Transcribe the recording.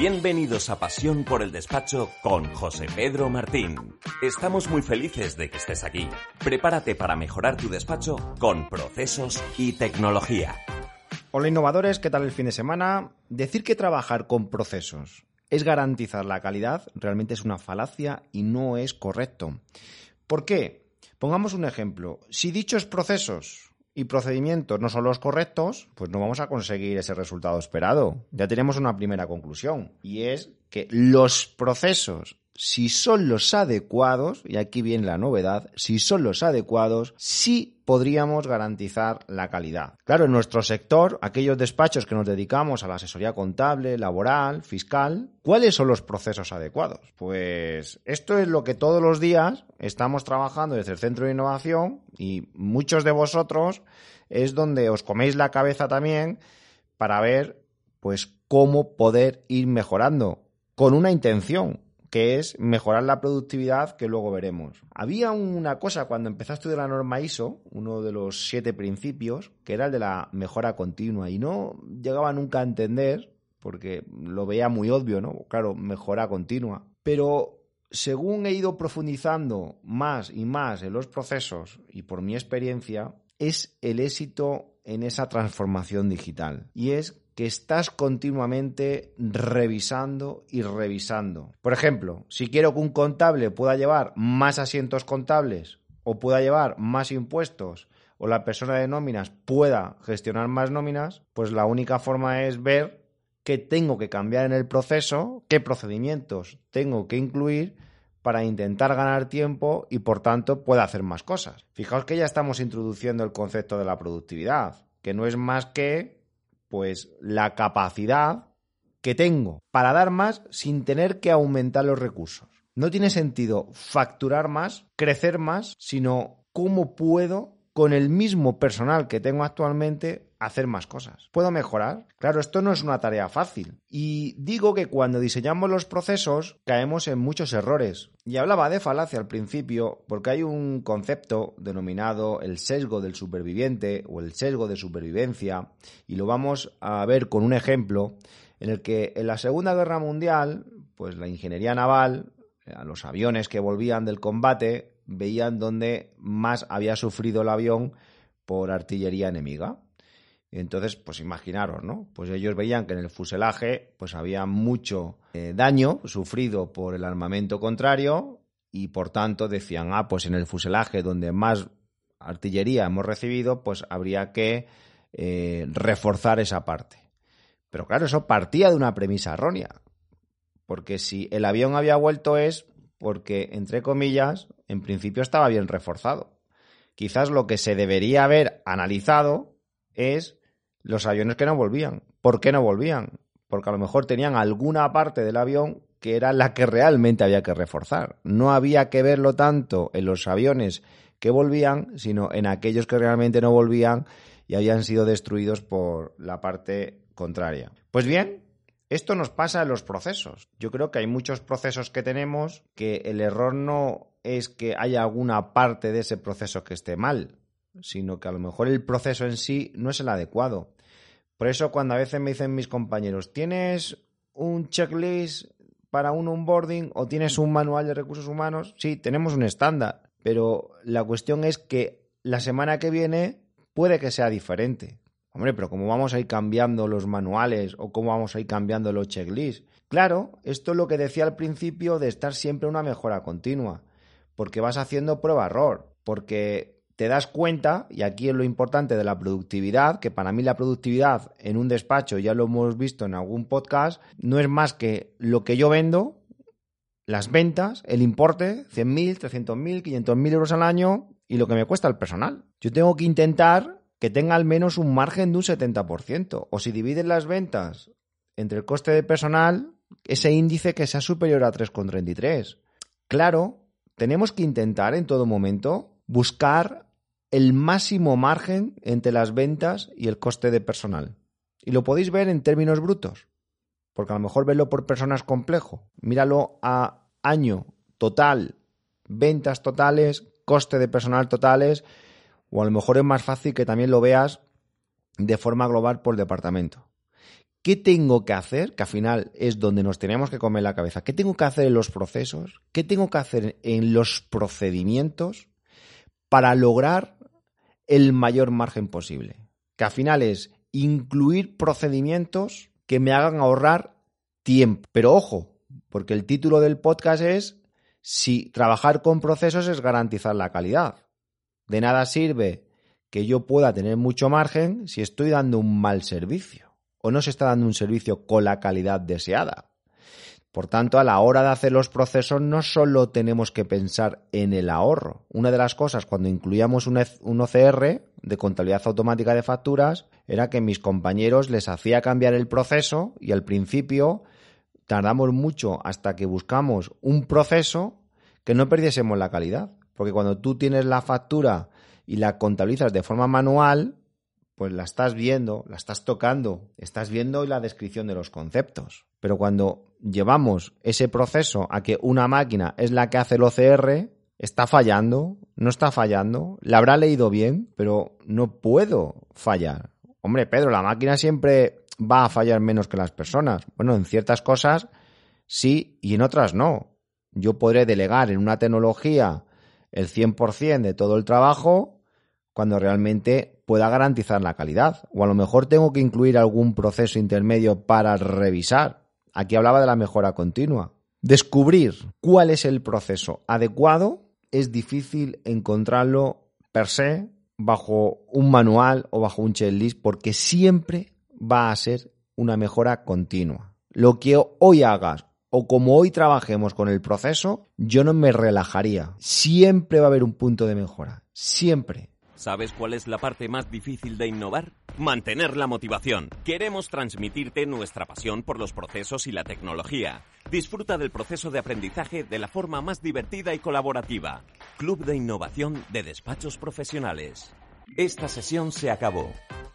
Bienvenidos a Pasión por el Despacho con José Pedro Martín. Estamos muy felices de que estés aquí. Prepárate para mejorar tu despacho con procesos y tecnología. Hola innovadores, ¿qué tal el fin de semana? Decir que trabajar con procesos es garantizar la calidad realmente es una falacia y no es correcto. ¿Por qué? Pongamos un ejemplo. Si dichos procesos y procedimientos no son los correctos, pues no vamos a conseguir ese resultado esperado. Ya tenemos una primera conclusión y es que los procesos si son los adecuados, y aquí viene la novedad, si son los adecuados, sí podríamos garantizar la calidad. Claro, en nuestro sector, aquellos despachos que nos dedicamos a la asesoría contable, laboral, fiscal, ¿cuáles son los procesos adecuados? Pues esto es lo que todos los días estamos trabajando desde el Centro de Innovación y muchos de vosotros es donde os coméis la cabeza también para ver pues cómo poder ir mejorando con una intención, que es mejorar la productividad, que luego veremos. Había una cosa cuando empecé a estudiar la norma ISO, uno de los siete principios, que era el de la mejora continua, y no llegaba nunca a entender, porque lo veía muy obvio, ¿no? Claro, mejora continua. Pero según he ido profundizando más y más en los procesos, y por mi experiencia, es el éxito en esa transformación digital. Y es que estás continuamente revisando y revisando. Por ejemplo, si quiero que un contable pueda llevar más asientos contables o pueda llevar más impuestos o la persona de nóminas pueda gestionar más nóminas, pues la única forma es ver qué tengo que cambiar en el proceso, qué procedimientos tengo que incluir para intentar ganar tiempo y por tanto pueda hacer más cosas. Fijaos que ya estamos introduciendo el concepto de la productividad, que no es más que pues la capacidad que tengo para dar más sin tener que aumentar los recursos. No tiene sentido facturar más, crecer más, sino cómo puedo con el mismo personal que tengo actualmente hacer más cosas. ¿Puedo mejorar? Claro, esto no es una tarea fácil. Y digo que cuando diseñamos los procesos caemos en muchos errores. Y hablaba de falacia al principio porque hay un concepto denominado el sesgo del superviviente o el sesgo de supervivencia y lo vamos a ver con un ejemplo en el que en la Segunda Guerra Mundial, pues la ingeniería naval, a los aviones que volvían del combate, veían dónde más había sufrido el avión por artillería enemiga. Entonces, pues imaginaros, ¿no? Pues ellos veían que en el fuselaje pues había mucho eh, daño sufrido por el armamento contrario y por tanto decían, ah, pues en el fuselaje donde más artillería hemos recibido, pues habría que eh, reforzar esa parte. Pero claro, eso partía de una premisa errónea, porque si el avión había vuelto es porque, entre comillas, en principio estaba bien reforzado. Quizás lo que se debería haber analizado es los aviones que no volvían. ¿Por qué no volvían? Porque a lo mejor tenían alguna parte del avión que era la que realmente había que reforzar. No había que verlo tanto en los aviones que volvían, sino en aquellos que realmente no volvían y habían sido destruidos por la parte contraria. Pues bien, esto nos pasa en los procesos. Yo creo que hay muchos procesos que tenemos que el error no es que haya alguna parte de ese proceso que esté mal, sino que a lo mejor el proceso en sí no es el adecuado. Por eso cuando a veces me dicen mis compañeros, ¿tienes un checklist para un onboarding o tienes un manual de recursos humanos? Sí, tenemos un estándar, pero la cuestión es que la semana que viene puede que sea diferente. Hombre, pero ¿cómo vamos a ir cambiando los manuales o cómo vamos a ir cambiando los checklists? Claro, esto es lo que decía al principio de estar siempre una mejora continua, porque vas haciendo prueba-error, porque te das cuenta, y aquí es lo importante de la productividad, que para mí la productividad en un despacho, ya lo hemos visto en algún podcast, no es más que lo que yo vendo, las ventas, el importe, 100.000, 300.000, 500.000 euros al año y lo que me cuesta el personal. Yo tengo que intentar que tenga al menos un margen de un 70%. O si dividen las ventas entre el coste de personal, ese índice que sea superior a 3,33. Claro, tenemos que intentar en todo momento buscar el máximo margen entre las ventas y el coste de personal. Y lo podéis ver en términos brutos, porque a lo mejor verlo por personas complejo. Míralo a año total, ventas totales, coste de personal totales, o a lo mejor es más fácil que también lo veas de forma global por departamento. ¿Qué tengo que hacer? Que al final es donde nos tenemos que comer la cabeza. ¿Qué tengo que hacer en los procesos? ¿Qué tengo que hacer en los procedimientos para lograr el mayor margen posible? Que al final es incluir procedimientos que me hagan ahorrar tiempo. Pero ojo, porque el título del podcast es si trabajar con procesos es garantizar la calidad. De nada sirve que yo pueda tener mucho margen si estoy dando un mal servicio o no se está dando un servicio con la calidad deseada. Por tanto, a la hora de hacer los procesos no solo tenemos que pensar en el ahorro. Una de las cosas cuando incluíamos un, OCR de contabilidad automática de facturas era que mis compañeros les hacía cambiar el proceso y al principio tardamos mucho hasta que buscamos un proceso que no perdiésemos la calidad. Porque cuando tú tienes la factura y la contabilizas de forma manual, pues la estás viendo, la estás tocando, estás viendo la descripción de los conceptos. Pero cuando llevamos ese proceso a que una máquina es la que hace el OCR, está fallando, no está fallando, la habrá leído bien, pero no puedo fallar. Hombre, Pedro, la máquina siempre va a fallar menos que las personas. Bueno, en ciertas cosas sí y en otras no. Yo podré delegar en una tecnología el 100% de todo el trabajo cuando realmente pueda garantizar la calidad. O a lo mejor tengo que incluir algún proceso intermedio para revisar. Aquí hablaba de la mejora continua. Descubrir cuál es el proceso adecuado es difícil encontrarlo per se bajo un manual o bajo un checklist porque siempre va a ser una mejora continua. Lo que hoy hagas o como hoy trabajemos con el proceso, yo no me relajaría. Siempre va a haber un punto de mejora. Siempre. ¿Sabes cuál es la parte más difícil de innovar? Mantener la motivación. Queremos transmitirte nuestra pasión por los procesos y la tecnología. Disfruta del proceso de aprendizaje de la forma más divertida y colaborativa. Club de Innovación de Despachos Profesionales. Esta sesión se acabó.